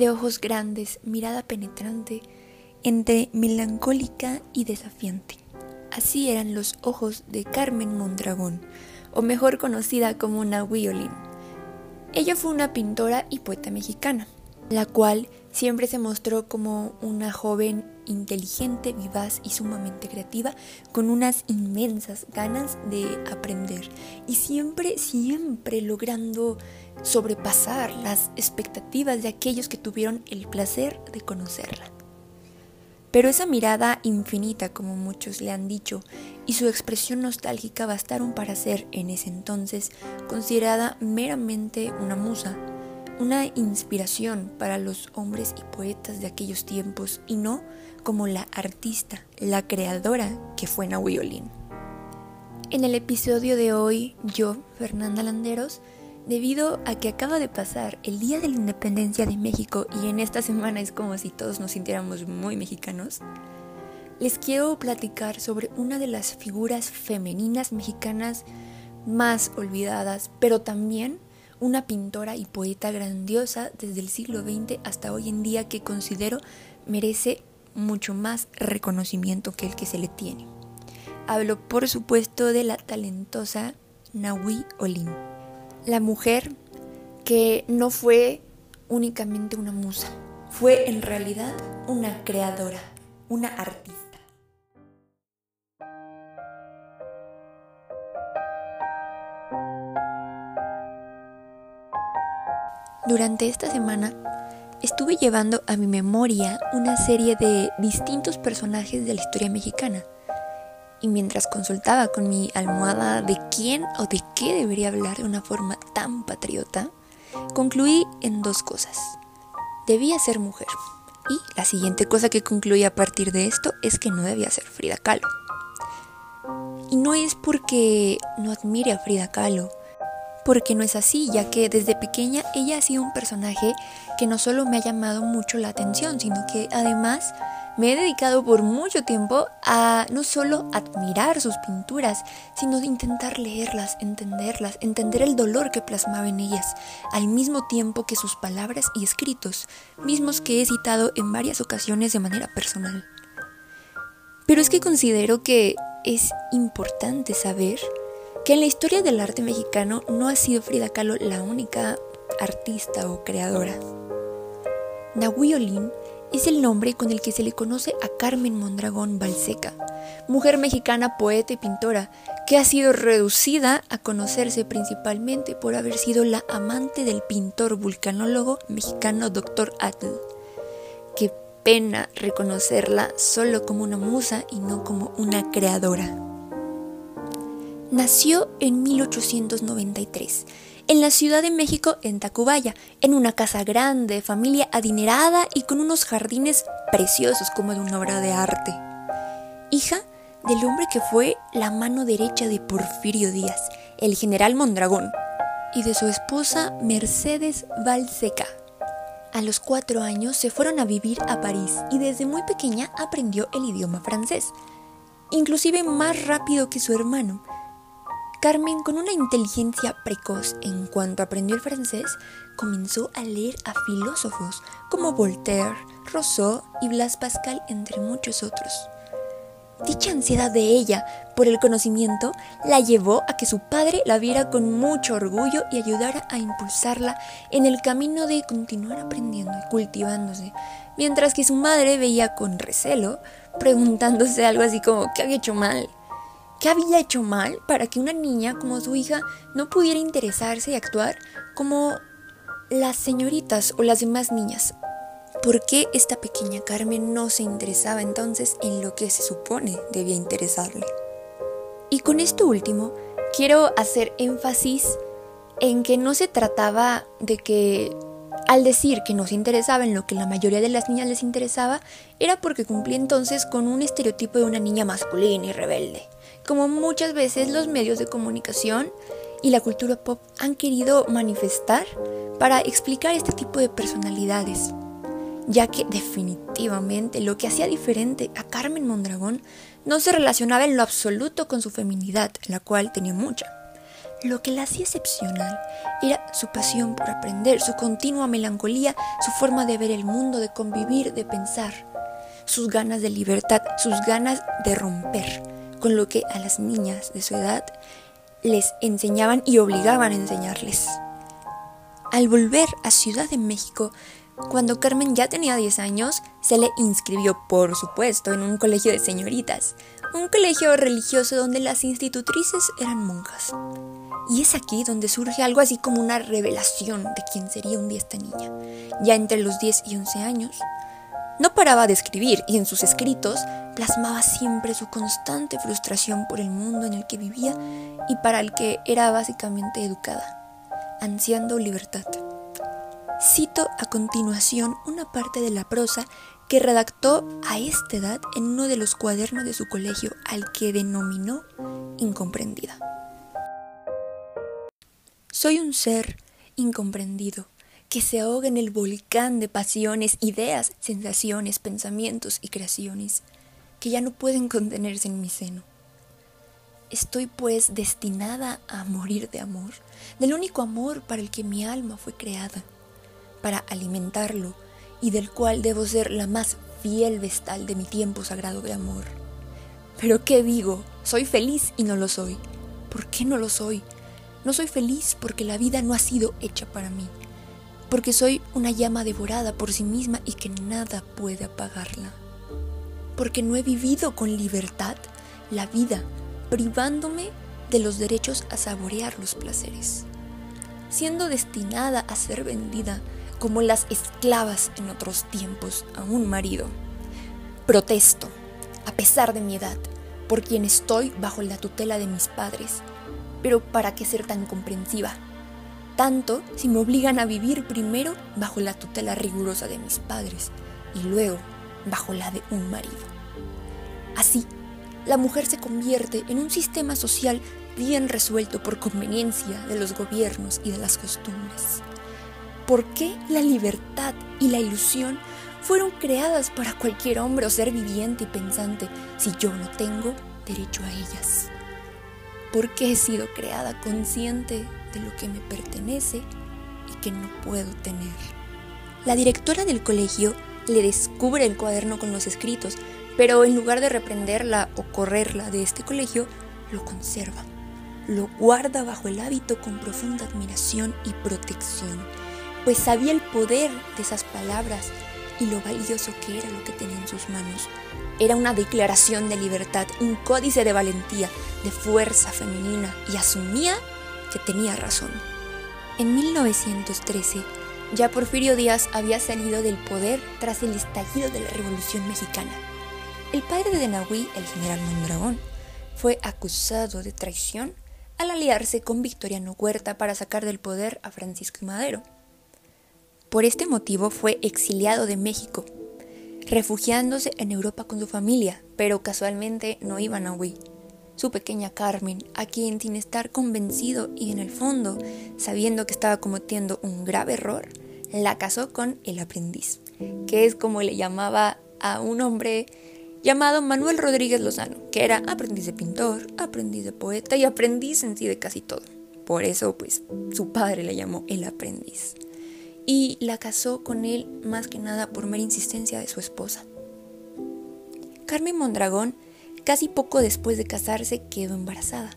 de ojos grandes, mirada penetrante, entre melancólica y desafiante. Así eran los ojos de Carmen Mondragón, o mejor conocida como Nahui Olin. Ella fue una pintora y poeta mexicana, la cual siempre se mostró como una joven inteligente, vivaz y sumamente creativa, con unas inmensas ganas de aprender y siempre, siempre logrando sobrepasar las expectativas de aquellos que tuvieron el placer de conocerla. Pero esa mirada infinita, como muchos le han dicho, y su expresión nostálgica bastaron para ser en ese entonces considerada meramente una musa, una inspiración para los hombres y poetas de aquellos tiempos y no como la artista, la creadora que fue Nahui Olin. En el episodio de hoy, yo, Fernanda Landeros, debido a que acaba de pasar el Día de la Independencia de México y en esta semana es como si todos nos sintiéramos muy mexicanos, les quiero platicar sobre una de las figuras femeninas mexicanas más olvidadas, pero también una pintora y poeta grandiosa desde el siglo XX hasta hoy en día que considero merece mucho más reconocimiento que el que se le tiene. Hablo por supuesto de la talentosa Nahui Olin, la mujer que no fue únicamente una musa, fue en realidad una creadora, una artista. Durante esta semana estuve llevando a mi memoria una serie de distintos personajes de la historia mexicana. Y mientras consultaba con mi almohada de quién o de qué debería hablar de una forma tan patriota, concluí en dos cosas. Debía ser mujer. Y la siguiente cosa que concluí a partir de esto es que no debía ser Frida Kahlo. Y no es porque no admire a Frida Kahlo, porque no es así, ya que desde pequeña ella ha sido un personaje que no solo me ha llamado mucho la atención, sino que además me he dedicado por mucho tiempo a no solo admirar sus pinturas, sino de intentar leerlas, entenderlas, entender el dolor que plasmaba en ellas, al mismo tiempo que sus palabras y escritos, mismos que he citado en varias ocasiones de manera personal. Pero es que considero que es importante saber que en la historia del arte mexicano no ha sido Frida Kahlo la única artista o creadora. Nahui Olin es el nombre con el que se le conoce a Carmen Mondragón Balseca, mujer mexicana poeta y pintora que ha sido reducida a conocerse principalmente por haber sido la amante del pintor vulcanólogo mexicano Dr. Atl. Qué pena reconocerla solo como una musa y no como una creadora. Nació en 1893 en la Ciudad de México, en Tacubaya, en una casa grande, familia adinerada y con unos jardines preciosos como de una obra de arte. Hija del hombre que fue la mano derecha de Porfirio Díaz, el general Mondragón, y de su esposa Mercedes Valseca. A los cuatro años se fueron a vivir a París y desde muy pequeña aprendió el idioma francés, inclusive más rápido que su hermano, Carmen, con una inteligencia precoz en cuanto aprendió el francés, comenzó a leer a filósofos como Voltaire, Rousseau y Blas Pascal, entre muchos otros. Dicha ansiedad de ella por el conocimiento la llevó a que su padre la viera con mucho orgullo y ayudara a impulsarla en el camino de continuar aprendiendo y cultivándose, mientras que su madre veía con recelo, preguntándose algo así como ¿qué había hecho mal? ¿Qué había hecho mal para que una niña como su hija no pudiera interesarse y actuar como las señoritas o las demás niñas? ¿Por qué esta pequeña Carmen no se interesaba entonces en lo que se supone debía interesarle? Y con esto último, quiero hacer énfasis en que no se trataba de que al decir que no se interesaba en lo que la mayoría de las niñas les interesaba, era porque cumplía entonces con un estereotipo de una niña masculina y rebelde como muchas veces los medios de comunicación y la cultura pop han querido manifestar para explicar este tipo de personalidades, ya que definitivamente lo que hacía diferente a Carmen Mondragón no se relacionaba en lo absoluto con su feminidad, la cual tenía mucha, Lo que la hacía excepcional era su pasión por aprender, su continua melancolía, su forma de ver el mundo, de convivir, de pensar, sus ganas de libertad, sus ganas de romper con lo que a las niñas de su edad les enseñaban y obligaban a enseñarles. Al volver a Ciudad de México, cuando Carmen ya tenía 10 años, se le inscribió, por supuesto, en un colegio de señoritas, un colegio religioso donde las institutrices eran monjas. Y es aquí donde surge algo así como una revelación de quién sería un día esta niña. Ya entre los 10 y 11 años, no paraba de escribir y en sus escritos plasmaba siempre su constante frustración por el mundo en el que vivía y para el que era básicamente educada, ansiando libertad. Cito a continuación una parte de la prosa que redactó a esta edad en uno de los cuadernos de su colegio al que denominó incomprendida. Soy un ser incomprendido que se ahoga en el volcán de pasiones, ideas, sensaciones, pensamientos y creaciones que ya no pueden contenerse en mi seno. Estoy pues destinada a morir de amor, del único amor para el que mi alma fue creada para alimentarlo y del cual debo ser la más fiel vestal de mi tiempo sagrado de amor. Pero ¿qué digo? Soy feliz y no lo soy. ¿Por qué no lo soy? No soy feliz porque la vida no ha sido hecha para mí, porque soy una llama devorada por sí misma y que nada puede apagarla, porque no he vivido con libertad la vida, privándome de los derechos a saborear los placeres, siendo destinada a ser vendida como las esclavas en otros tiempos a un marido. Protesto, a pesar de mi edad, por quien estoy bajo la tutela de mis padres. Pero ¿para qué ser tan comprensiva? Tanto si me obligan a vivir primero bajo la tutela rigurosa de mis padres y luego bajo la de un marido. Así, la mujer se convierte en un sistema social bien resuelto por conveniencia de los gobiernos y de las costumbres. ¿Por qué la libertad y la ilusión fueron creadas para cualquier hombre o ser viviente y pensante si yo no tengo derecho a ellas? ¿Por qué he sido creada consciente de lo que me pertenece y que no puedo tener? La directora del colegio le descubre el cuaderno con los escritos, pero en lugar de reprenderla o correrla de este colegio, lo conserva. Lo guarda bajo el hábito con profunda admiración y protección pues sabía el poder de esas palabras y lo valioso que era lo que tenía en sus manos. Era una declaración de libertad, un códice de valentía, de fuerza femenina y asumía que tenía razón. En 1913, ya Porfirio Díaz había salido del poder tras el estallido de la Revolución Mexicana. El padre de Nahui, el general Mondragón, fue acusado de traición al aliarse con Victoriano Huerta para sacar del poder a Francisco Madero. Por este motivo fue exiliado de México, refugiándose en Europa con su familia, pero casualmente no iban a huir. Su pequeña Carmen, a quien sin estar convencido y en el fondo sabiendo que estaba cometiendo un grave error, la casó con el aprendiz, que es como le llamaba a un hombre llamado Manuel Rodríguez Lozano, que era aprendiz de pintor, aprendiz de poeta y aprendiz en sí de casi todo. Por eso, pues, su padre le llamó el aprendiz y la casó con él más que nada por mera insistencia de su esposa. Carmen Mondragón, casi poco después de casarse, quedó embarazada,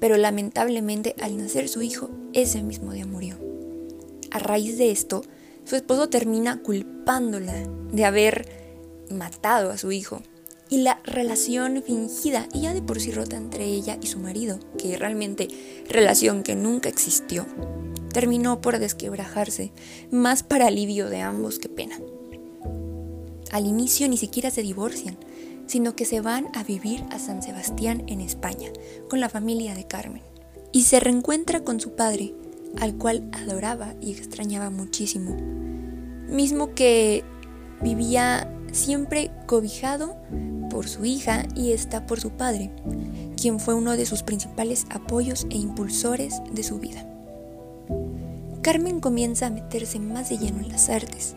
pero lamentablemente al nacer su hijo, ese mismo día murió. A raíz de esto, su esposo termina culpándola de haber matado a su hijo y la relación fingida y ya de por sí rota entre ella y su marido, que realmente relación que nunca existió, terminó por desquebrajarse, más para alivio de ambos que pena. Al inicio ni siquiera se divorcian, sino que se van a vivir a San Sebastián en España, con la familia de Carmen, y se reencuentra con su padre, al cual adoraba y extrañaba muchísimo, mismo que vivía siempre cobijado por su hija y está por su padre, quien fue uno de sus principales apoyos e impulsores de su vida. Carmen comienza a meterse más de lleno en las artes.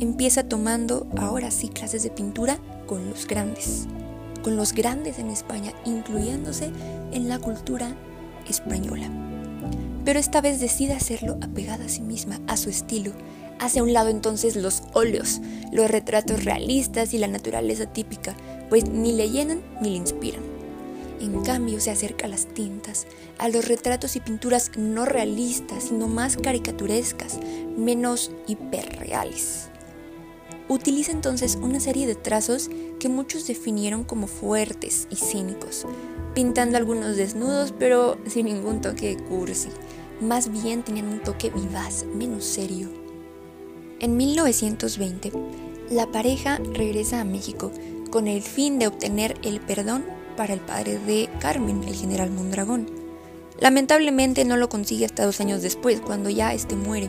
Empieza tomando ahora sí clases de pintura con los grandes, con los grandes en España, incluyéndose en la cultura española. pero esta vez decide hacerlo apegada a sí misma, a su estilo. Hace a un lado entonces los óleos, los retratos realistas y la naturaleza típica, pues ni le llenan ni le inspiran. En cambio se acerca a las tintas, a los retratos y pinturas no realistas, sino más caricaturescas, menos hiperreales. Utiliza entonces una serie de trazos que muchos definieron como fuertes y cínicos, pintando algunos desnudos pero sin ningún toque cursi. Más bien tenían un toque vivaz, menos serio. En 1920, la pareja regresa a México con el fin de obtener el perdón para el padre de Carmen, el general Mondragón. Lamentablemente no lo consigue hasta dos años después, cuando ya este muere,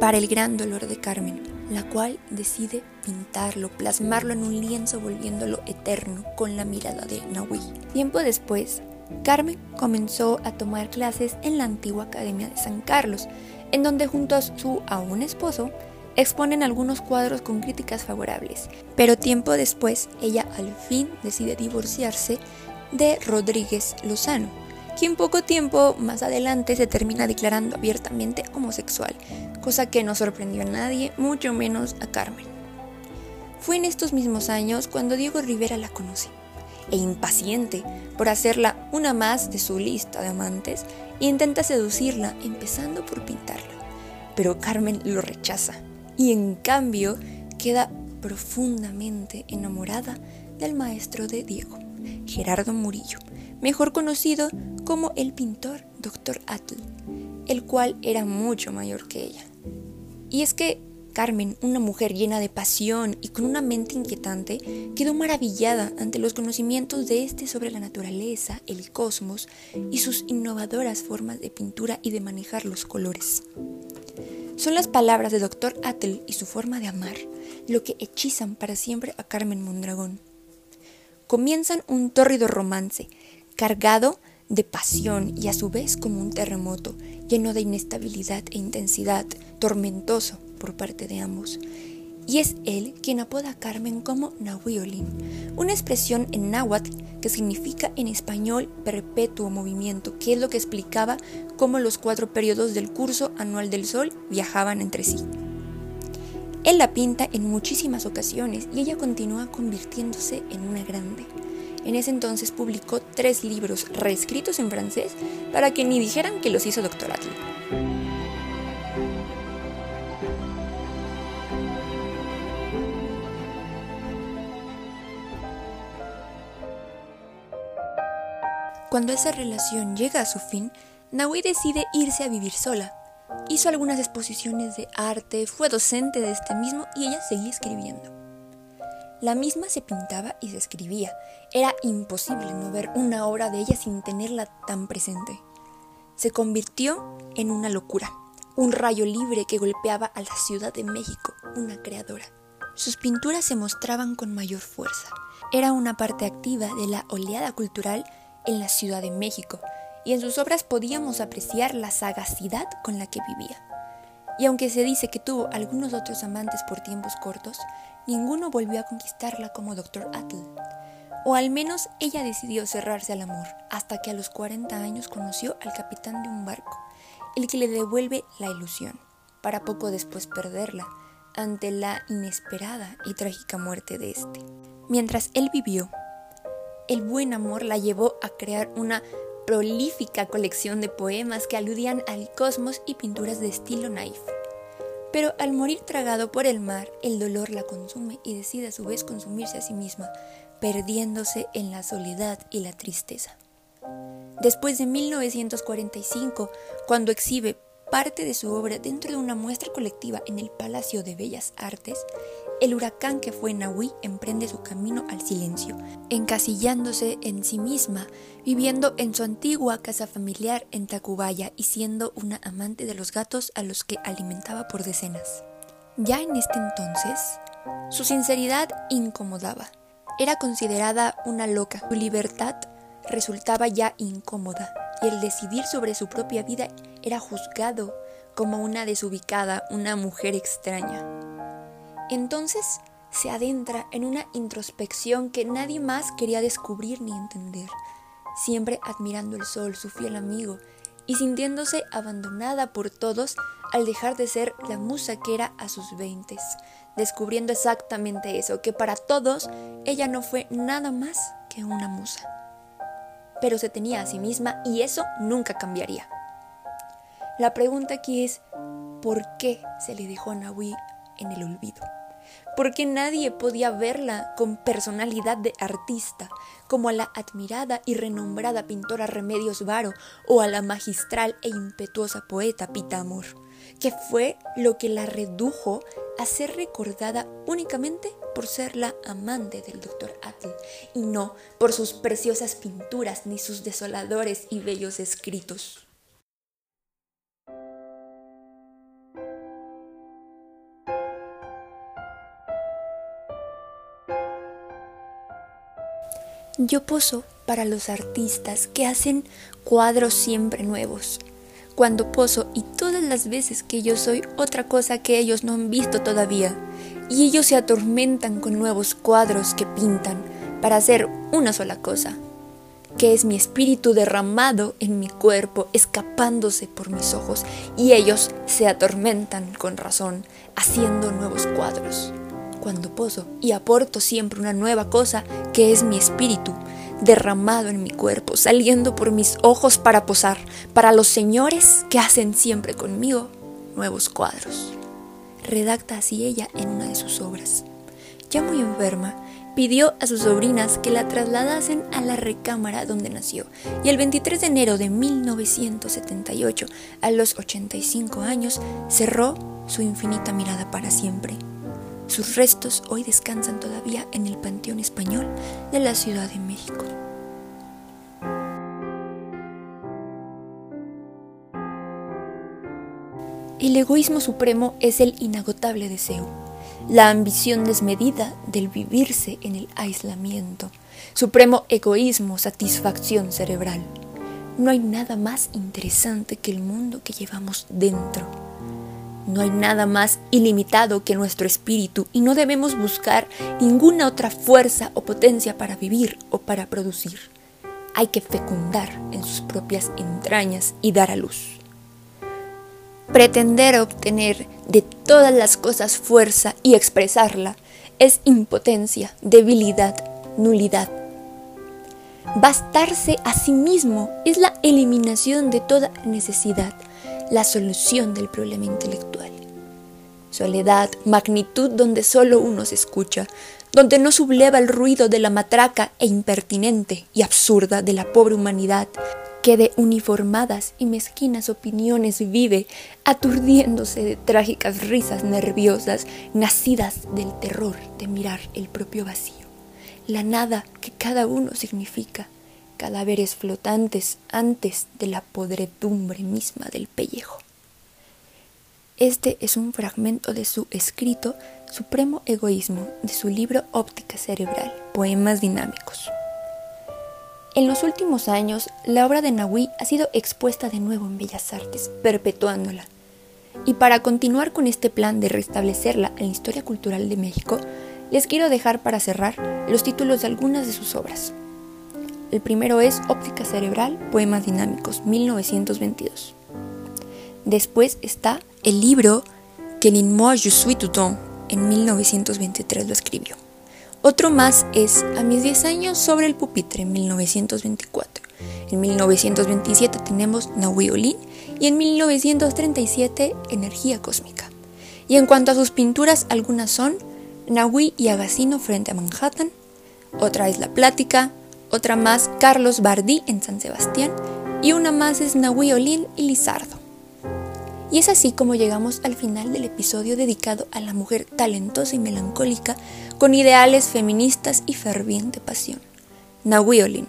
para el gran dolor de Carmen la cual decide pintarlo, plasmarlo en un lienzo volviéndolo eterno con la mirada de Nahui. Tiempo después, Carmen comenzó a tomar clases en la antigua Academia de San Carlos, en donde junto a su aún esposo exponen algunos cuadros con críticas favorables. Pero tiempo después, ella al fin decide divorciarse de Rodríguez Lozano, quien poco tiempo más adelante se termina declarando abiertamente homosexual, cosa que no sorprendió a nadie, mucho menos a Carmen. Fue en estos mismos años cuando Diego Rivera la conoce, e impaciente por hacerla una más de su lista de amantes, intenta seducirla empezando por pintarla. Pero Carmen lo rechaza y en cambio queda profundamente enamorada del maestro de Diego, Gerardo Murillo, mejor conocido como el pintor Dr. Atl, el cual era mucho mayor que ella. Y es que Carmen, una mujer llena de pasión y con una mente inquietante, quedó maravillada ante los conocimientos de este sobre la naturaleza, el cosmos y sus innovadoras formas de pintura y de manejar los colores. Son las palabras de Dr. Atl y su forma de amar lo que hechizan para siempre a Carmen Mondragón. Comienzan un tórrido romance, cargado de pasión y a su vez como un terremoto, lleno de inestabilidad e intensidad, tormentoso por parte de ambos. Y es él quien apoda a Carmen como Nahuiolin, una expresión en náhuatl que significa en español perpetuo movimiento, que es lo que explicaba cómo los cuatro periodos del curso anual del sol viajaban entre sí. Él la pinta en muchísimas ocasiones y ella continúa convirtiéndose en una grande. En ese entonces publicó tres libros reescritos en francés para que ni dijeran que los hizo Doctor Cuando esa relación llega a su fin, Nahui decide irse a vivir sola. Hizo algunas exposiciones de arte, fue docente de este mismo y ella seguía escribiendo. La misma se pintaba y se escribía. Era imposible no ver una obra de ella sin tenerla tan presente. Se convirtió en una locura, un rayo libre que golpeaba a la Ciudad de México, una creadora. Sus pinturas se mostraban con mayor fuerza. Era una parte activa de la oleada cultural en la Ciudad de México, y en sus obras podíamos apreciar la sagacidad con la que vivía. Y aunque se dice que tuvo algunos otros amantes por tiempos cortos, ninguno volvió a conquistarla como Dr. Atl. O al menos ella decidió cerrarse al amor, hasta que a los 40 años conoció al capitán de un barco, el que le devuelve la ilusión, para poco después perderla, ante la inesperada y trágica muerte de este. Mientras él vivió, el buen amor la llevó a crear una prolífica colección de poemas que aludían al cosmos y pinturas de estilo naif. Pero al morir tragado por el mar, el dolor la consume y decide a su vez consumirse a sí misma, perdiéndose en la soledad y la tristeza. Después de 1945, cuando exhibe parte de su obra dentro de una muestra colectiva en el Palacio de Bellas Artes, el huracán que fue Nahui emprende su camino al silencio, encasillándose en sí misma, viviendo en su antigua casa familiar en Tacubaya y siendo una amante de los gatos a los que alimentaba por decenas. Ya en este entonces, su sinceridad incomodaba. Era considerada una loca. Su libertad resultaba ya incómoda y el decidir sobre su propia vida era juzgado como una desubicada, una mujer extraña. Entonces se adentra en una introspección que nadie más quería descubrir ni entender, siempre admirando el sol, su fiel amigo, y sintiéndose abandonada por todos al dejar de ser la musa que era a sus veintes, descubriendo exactamente eso, que para todos ella no fue nada más que una musa. Pero se tenía a sí misma y eso nunca cambiaría. La pregunta aquí es, ¿por qué se le dejó a Nahui en el olvido? porque nadie podía verla con personalidad de artista, como a la admirada y renombrada pintora Remedios Varo o a la magistral e impetuosa poeta Pita Amor, que fue lo que la redujo a ser recordada únicamente por ser la amante del doctor Atl y no por sus preciosas pinturas ni sus desoladores y bellos escritos. Yo poso para los artistas que hacen cuadros siempre nuevos. Cuando poso y todas las veces que yo soy otra cosa que ellos no han visto todavía, y ellos se atormentan con nuevos cuadros que pintan para hacer una sola cosa, que es mi espíritu derramado en mi cuerpo, escapándose por mis ojos, y ellos se atormentan con razón, haciendo nuevos cuadros cuando poso y aporto siempre una nueva cosa que es mi espíritu, derramado en mi cuerpo, saliendo por mis ojos para posar, para los señores que hacen siempre conmigo nuevos cuadros. Redacta así ella en una de sus obras. Ya muy enferma, pidió a sus sobrinas que la trasladasen a la recámara donde nació, y el 23 de enero de 1978, a los 85 años, cerró su infinita mirada para siempre sus restos hoy descansan todavía en el Panteón Español de la Ciudad de México. El egoísmo supremo es el inagotable deseo, la ambición desmedida del vivirse en el aislamiento, supremo egoísmo, satisfacción cerebral. No hay nada más interesante que el mundo que llevamos dentro no hay nada más ilimitado que nuestro espíritu y no debemos buscar ninguna otra fuerza o potencia para vivir o para producir. Hay que fecundar en sus propias entrañas y dar a luz. Pretender obtener de todas las cosas fuerza y expresarla es impotencia, debilidad, nulidad. Bastarse a sí mismo es la eliminación de toda necesidad la solución del problema intelectual. Soledad, magnitud donde solo uno se escucha, donde no subleva el ruido de la matraca e impertinente y absurda de la pobre humanidad que de uniformadas y mezquinas opiniones vive, aturdiéndose de trágicas risas nerviosas nacidas del terror de mirar el propio vacío, la nada que cada uno significa, cadáveres flotantes antes de la podredumbre misma del pellejo. Este es un fragmento de su escrito Supremo Egoísmo, de su libro Óptica Cerebral, Poemas Dinámicos. En los últimos años, la obra de Nahui ha sido expuesta de nuevo en Bellas Artes, perpetuándola. Y para continuar con este plan de restablecerla en la historia cultural de México, les quiero dejar para cerrar los títulos de algunas de sus obras. El primero es Óptica Cerebral, Poemas Dinámicos, 1922. Después está el libro que Moi Je suis tout en 1923 lo escribió. Otro más es A mis 10 años sobre el pupitre, en 1924. En 1927 tenemos Nahui y en 1937 Energía Cósmica. Y en cuanto a sus pinturas, algunas son Nahui y Agacino frente a Manhattan, otra es La Plática, otra más Carlos Bardí en San Sebastián y una más es Nahui y Lizardo. Y es así como llegamos al final del episodio dedicado a la mujer talentosa y melancólica con ideales feministas y ferviente pasión. Nahui Olin.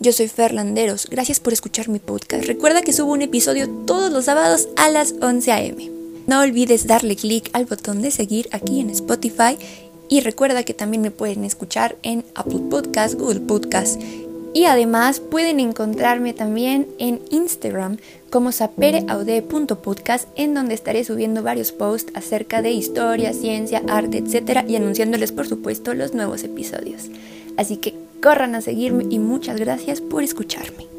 Yo soy Ferlanderos, gracias por escuchar mi podcast. Recuerda que subo un episodio todos los sábados a las 11 a.m. No olvides darle clic al botón de seguir aquí en Spotify y recuerda que también me pueden escuchar en Apple Podcast, Google Podcast. Y además pueden encontrarme también en Instagram como sapereaude.podcast en donde estaré subiendo varios posts acerca de historia, ciencia, arte, etc. y anunciándoles por supuesto los nuevos episodios. Así que corran a seguirme y muchas gracias por escucharme.